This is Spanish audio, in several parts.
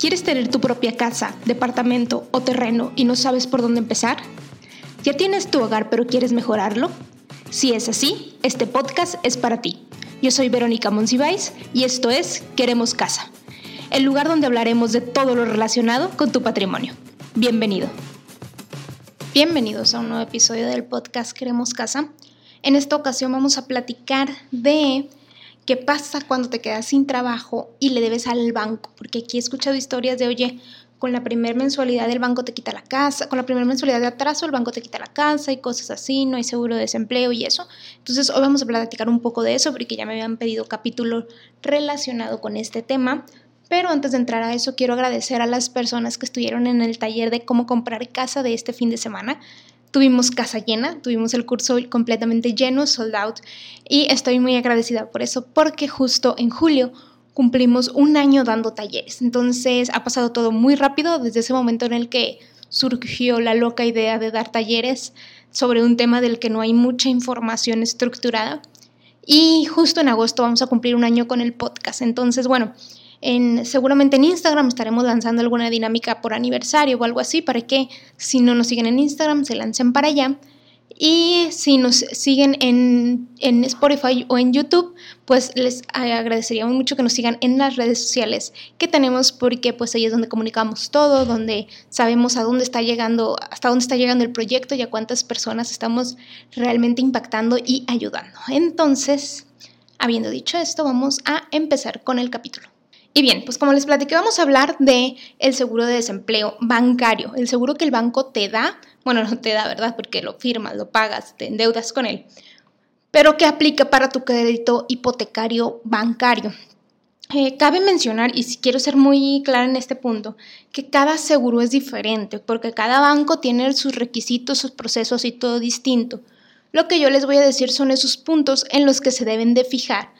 ¿Quieres tener tu propia casa, departamento o terreno y no sabes por dónde empezar? ¿Ya tienes tu hogar pero quieres mejorarlo? Si es así, este podcast es para ti. Yo soy Verónica Monsiváis y esto es Queremos Casa, el lugar donde hablaremos de todo lo relacionado con tu patrimonio. Bienvenido. Bienvenidos a un nuevo episodio del podcast Queremos Casa. En esta ocasión vamos a platicar de ¿Qué pasa cuando te quedas sin trabajo y le debes al banco? Porque aquí he escuchado historias de, oye, con la primera mensualidad del banco te quita la casa, con la primera mensualidad de atraso el banco te quita la casa y cosas así, no hay seguro de desempleo y eso. Entonces hoy vamos a platicar un poco de eso porque ya me habían pedido capítulo relacionado con este tema. Pero antes de entrar a eso, quiero agradecer a las personas que estuvieron en el taller de cómo comprar casa de este fin de semana. Tuvimos casa llena, tuvimos el curso completamente lleno, sold out, y estoy muy agradecida por eso, porque justo en julio cumplimos un año dando talleres. Entonces ha pasado todo muy rápido desde ese momento en el que surgió la loca idea de dar talleres sobre un tema del que no hay mucha información estructurada. Y justo en agosto vamos a cumplir un año con el podcast. Entonces, bueno, seguramente en Instagram estaremos lanzando alguna dinámica por aniversario o algo así para que si no nos siguen en Instagram se lancen para allá. Y si nos siguen en, en Spotify o en YouTube, pues les agradeceríamos mucho que nos sigan en las redes sociales que tenemos porque pues ahí es donde comunicamos todo, donde sabemos a dónde está llegando, hasta dónde está llegando el proyecto y a cuántas personas estamos realmente impactando y ayudando. Entonces, habiendo dicho esto, vamos a empezar con el capítulo. Y bien, pues como les platiqué, vamos a hablar de el seguro de desempleo bancario, el seguro que el banco te da, bueno, no te da, ¿verdad? Porque lo firmas, lo pagas, te endeudas con él, pero que aplica para tu crédito hipotecario bancario. Eh, cabe mencionar, y si quiero ser muy clara en este punto, que cada seguro es diferente, porque cada banco tiene sus requisitos, sus procesos y todo distinto. Lo que yo les voy a decir son esos puntos en los que se deben de fijar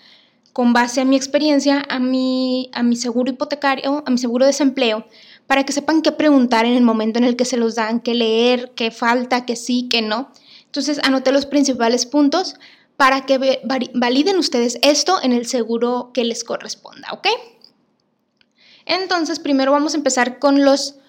con base a mi experiencia, a mi, a mi seguro hipotecario, a mi seguro de desempleo, para que sepan qué preguntar en el momento en el que se los dan, qué leer, qué falta, qué sí, qué no. Entonces, anoté los principales puntos para que validen ustedes esto en el seguro que les corresponda, ¿ok? Entonces, primero vamos a empezar con los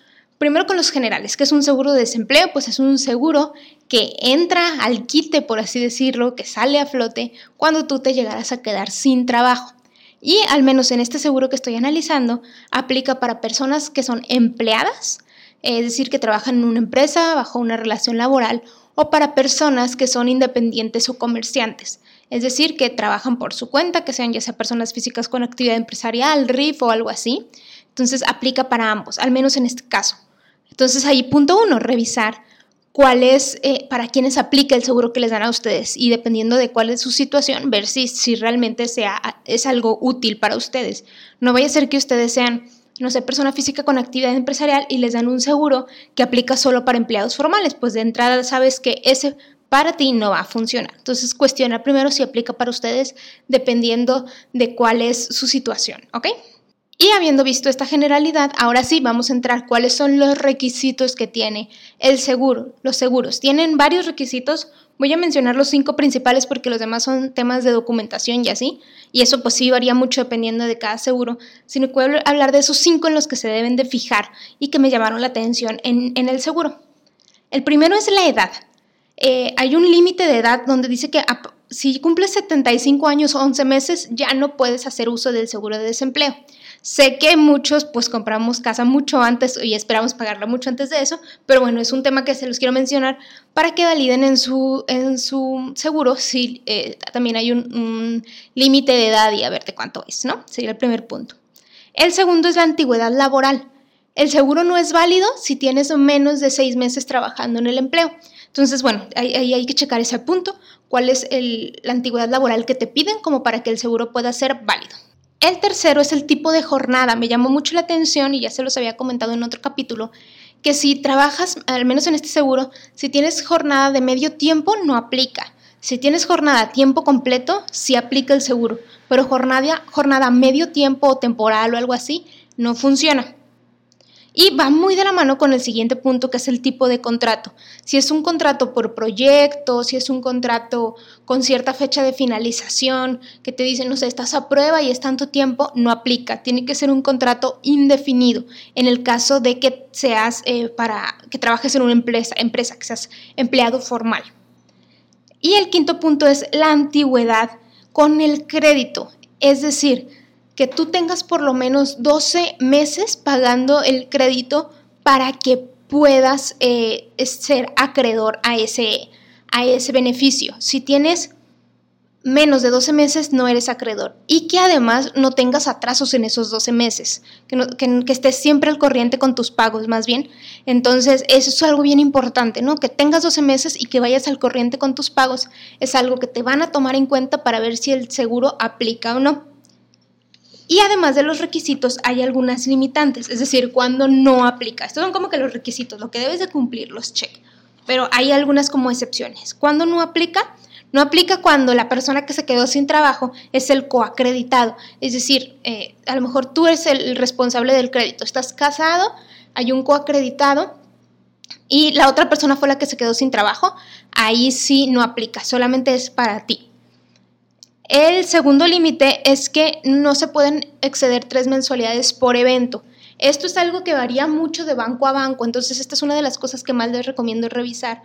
Primero con los generales, que es un seguro de desempleo, pues es un seguro que entra al quite, por así decirlo, que sale a flote cuando tú te llegaras a quedar sin trabajo. Y al menos en este seguro que estoy analizando, aplica para personas que son empleadas, es decir, que trabajan en una empresa bajo una relación laboral, o para personas que son independientes o comerciantes, es decir, que trabajan por su cuenta, que sean ya sea personas físicas con actividad empresarial, RIF o algo así. Entonces aplica para ambos, al menos en este caso. Entonces ahí punto uno, revisar cuál es, eh, para quiénes aplica el seguro que les dan a ustedes y dependiendo de cuál es su situación, ver si, si realmente sea, es algo útil para ustedes. No vaya a ser que ustedes sean, no sé, persona física con actividad empresarial y les dan un seguro que aplica solo para empleados formales, pues de entrada sabes que ese para ti no va a funcionar. Entonces cuestiona primero si aplica para ustedes dependiendo de cuál es su situación, ¿ok? Y habiendo visto esta generalidad, ahora sí vamos a entrar cuáles son los requisitos que tiene el seguro. Los seguros tienen varios requisitos. Voy a mencionar los cinco principales porque los demás son temas de documentación y así. Y eso pues sí varía mucho dependiendo de cada seguro. Sino puedo hablar de esos cinco en los que se deben de fijar y que me llamaron la atención en, el seguro. El primero es la edad. Eh, hay un límite de edad donde dice que si cumples 75 años o 11 meses ya no puedes hacer uso del seguro de desempleo. Sé que muchos pues compramos casa mucho antes y esperamos pagarla mucho antes de eso, pero bueno, es un tema que se los quiero mencionar para que validen en su, en su seguro si eh, también hay un, límite de edad y a ver de cuánto es, ¿no? Sería el primer punto. El segundo es la antigüedad laboral. El seguro no es válido si tienes menos de seis meses trabajando en el empleo. Entonces, bueno, ahí hay, que checar ese punto, cuál es la antigüedad laboral que te piden como para que el seguro pueda ser válido. El tercero es el tipo de jornada. Me llamó mucho la atención y ya se los había comentado en otro capítulo, que si trabajas, al menos en este seguro, si tienes jornada de medio tiempo, no aplica. Si tienes jornada a tiempo completo, sí aplica el seguro, pero jornada, jornada medio tiempo o temporal o algo así, no funciona. Y va muy de la mano con el siguiente punto, que es el tipo de contrato. Si es un contrato por proyecto, si es un contrato con cierta fecha de finalización, que te dicen, no sé, estás a prueba y es tanto tiempo, no aplica. Tiene que ser un contrato indefinido. En el caso de que seas eh, para que trabajes en una empresa, empresa, que seas empleado formal. Y el quinto punto es la antigüedad con el crédito. Es decir, que tú tengas por lo menos 12 meses pagando el crédito para que puedas eh, ser acreedor a ese, a ese beneficio. Si tienes menos de 12 meses, no eres acreedor. Y que además no tengas atrasos en esos 12 meses, que, que, estés siempre al corriente con tus pagos, más bien. Entonces, eso es algo bien importante, ¿no? Que tengas 12 meses y que vayas al corriente con tus pagos. Es algo que te van a tomar en cuenta para ver si el seguro aplica o no. Y además de los requisitos hay algunas limitantes, es decir, cuando no aplica. Estos son como que los requisitos, lo que debes de cumplir, los check. Pero hay algunas como excepciones. Cuando no aplica, no aplica cuando la persona que se quedó sin trabajo es el coacreditado. Es decir, eh, a lo mejor tú eres el responsable del crédito. Estás casado, hay un coacreditado y la otra persona fue la que se quedó sin trabajo. Ahí sí no aplica, solamente es para ti. El segundo límite es que no se pueden exceder tres mensualidades por evento. Esto es algo que varía mucho de banco a banco, entonces esta es una de las cosas que más les recomiendo revisar,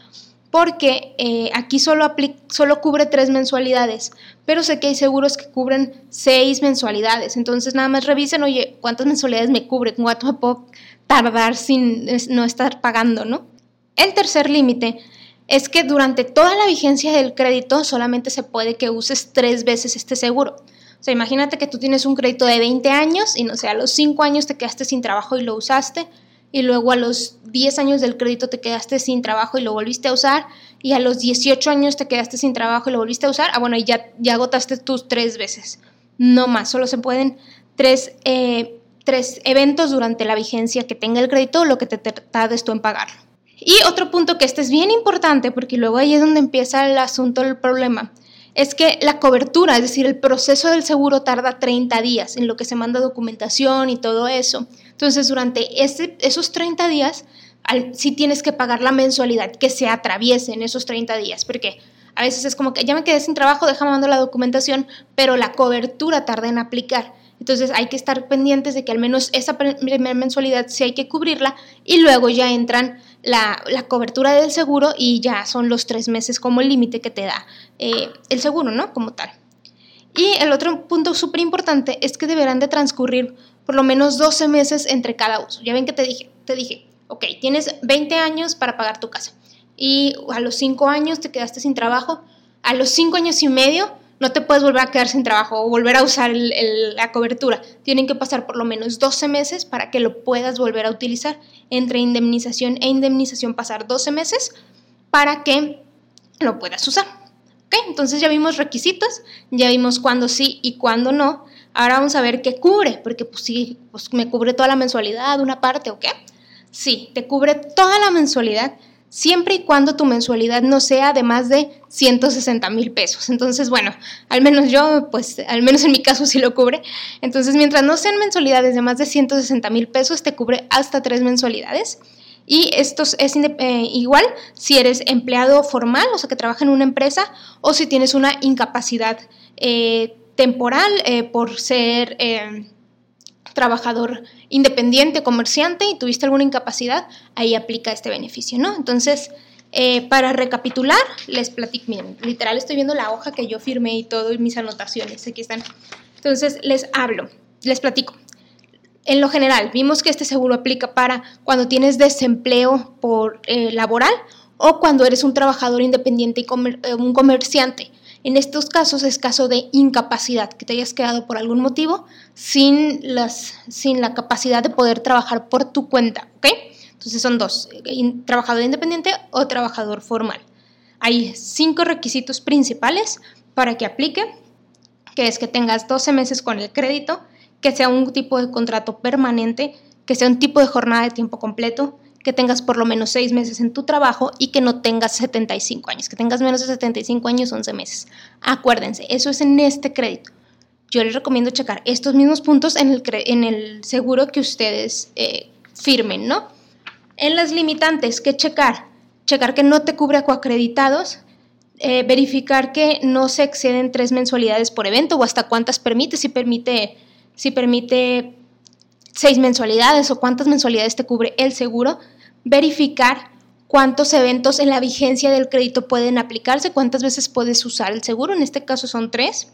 porque eh, aquí solo, solo cubre tres mensualidades, pero sé que hay seguros que cubren seis mensualidades, entonces nada más revisen, oye, ¿cuántas mensualidades me cubren? ¿Cuánto me puedo tardar sin no estar pagando, no? El tercer límite es que durante toda la vigencia del crédito solamente se puede que uses tres veces este seguro. O sea, imagínate que tú tienes un crédito de 20 años y no sé, a los 5 años te quedaste sin trabajo y lo usaste, y luego a los 10 años del crédito te quedaste sin trabajo y lo volviste a usar, y a los 18 años te quedaste sin trabajo y lo volviste a usar, ah, bueno, y ya, ya agotaste tus tres veces. No más, solo se pueden tres, eh, tres eventos durante la vigencia que tenga el crédito, lo que te tardes tú en pagarlo. Y otro punto que este es bien importante, porque luego ahí es donde empieza el asunto del problema, es que la cobertura, es decir, el proceso del seguro tarda 30 días en lo que se manda documentación y todo eso. Entonces, durante esos 30 días, sí tienes que pagar la mensualidad que se atraviese en esos 30 días, porque a veces es como que ya me quedé sin trabajo, déjame mandar la documentación, pero la cobertura tarda en aplicar. Entonces hay que estar pendientes de que al menos esa primera mensualidad sí hay que cubrirla y luego ya entran la, cobertura del seguro y ya son los tres meses como límite que te da eh, el seguro, ¿no? Como tal. Y el otro punto súper importante es que deberán de transcurrir por lo menos 12 meses entre cada uso. Ya ven que te dije, te dije, ok, tienes 20 años para pagar tu casa y a los 5 años te quedaste sin trabajo, a los 5 años y medio no te puedes volver a quedar sin trabajo o volver a usar la cobertura. Tienen que pasar por lo menos 12 meses para que lo puedas volver a utilizar. Entre indemnización e indemnización pasar 12 meses para que lo puedas usar. ¿Okay? Entonces ya vimos requisitos, ya vimos cuándo sí y cuándo no. Ahora vamos a ver qué cubre, porque pues sí, pues me cubre toda la mensualidad, una parte o qué. Sí, te cubre toda la mensualidad siempre y cuando tu mensualidad no sea de más de 160 mil pesos. Entonces, bueno, al menos yo, pues, al menos en mi caso sí lo cubre. Entonces, mientras no sean mensualidades de más de 160 mil pesos, te cubre hasta tres mensualidades. Y esto es eh, igual si eres empleado formal, o sea, que trabaja en una empresa, o si tienes una incapacidad eh, temporal eh, por ser trabajador independiente, comerciante y tuviste alguna incapacidad, ahí aplica este beneficio, ¿no? Entonces, eh, para recapitular, les platico, miren, literal estoy viendo la hoja que yo firmé y todo y mis anotaciones, aquí están. Entonces, les hablo, les platico. En lo general, vimos que este seguro aplica para cuando tienes desempleo por eh, laboral o cuando eres un trabajador independiente y eh, un comerciante. En estos casos es caso de incapacidad, que te hayas quedado por algún motivo sin, las, sin la capacidad de poder trabajar por tu cuenta, ¿ok? Entonces son dos, trabajador independiente o trabajador formal. Hay cinco requisitos principales para que aplique, que es que tengas 12 meses con el crédito, que sea un tipo de contrato permanente, que sea un tipo de jornada de tiempo completo, que tengas por lo menos seis meses en tu trabajo y que no tengas 75 años, que tengas menos de 75 años, 11 meses. Acuérdense, eso es en este crédito. Yo les recomiendo checar estos mismos puntos en el, seguro que ustedes, eh, firmen, ¿no? En las limitantes, ¿qué checar? Checar que no te cubre coacreditados, eh, verificar que no se exceden tres mensualidades por evento o hasta cuántas permite, si permite, si permite seis mensualidades o cuántas mensualidades te cubre el seguro, verificar cuántos eventos en la vigencia del crédito pueden aplicarse, cuántas veces puedes usar el seguro, en este caso son tres,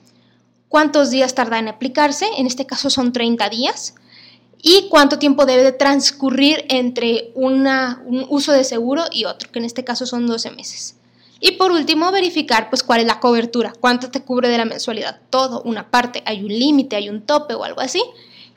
cuántos días tarda en aplicarse, en este caso son 30 días, y cuánto tiempo debe de transcurrir entre un uso de seguro y otro, que en este caso son 12 meses. Y por último, verificar pues cuál es la cobertura, cuánto te cubre de la mensualidad, todo, una parte, hay un límite, hay un tope o algo así.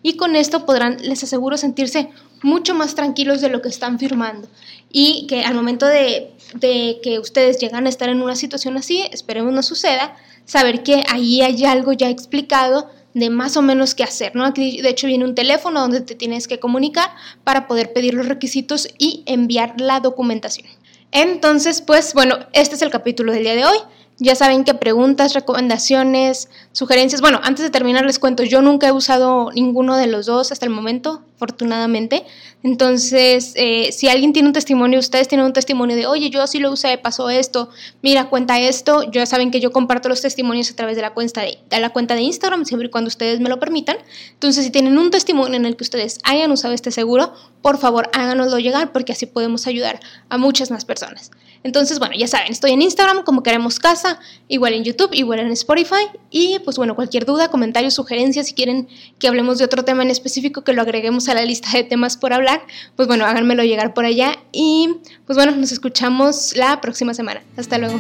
Y con esto podrán, les aseguro, sentirse mucho más tranquilos de lo que están firmando. Y que al momento de, de que ustedes llegan a estar en una situación así, esperemos no suceda, saber que ahí hay algo ya explicado de más o menos qué hacer, ¿no? Aquí de hecho viene un teléfono donde te tienes que comunicar para poder pedir los requisitos y enviar la documentación. Entonces, pues bueno, este es el capítulo del día de hoy. Ya saben que preguntas, recomendaciones, sugerencias. Bueno, antes de terminar les cuento, yo nunca he usado ninguno de los dos hasta el momento, afortunadamente. Entonces, eh, si alguien tiene un testimonio, ustedes tienen un testimonio de, oye, yo así lo usé, pasó esto, mira, cuenta esto. Ya saben que yo comparto los testimonios a través de la cuenta de, de la cuenta de Instagram, siempre y cuando ustedes me lo permitan. Entonces, si tienen un testimonio en el que ustedes hayan usado este seguro, por favor háganoslo llegar porque así podemos ayudar a muchas más personas. Entonces, bueno, ya saben, estoy en Instagram como queremos casa, igual en YouTube, igual en Spotify. Y pues bueno, cualquier duda, comentario, sugerencia, si quieren que hablemos de otro tema en específico, que lo agreguemos a la lista de temas por hablar, pues bueno, háganmelo llegar por allá. Y pues bueno, nos escuchamos la próxima semana. Hasta luego.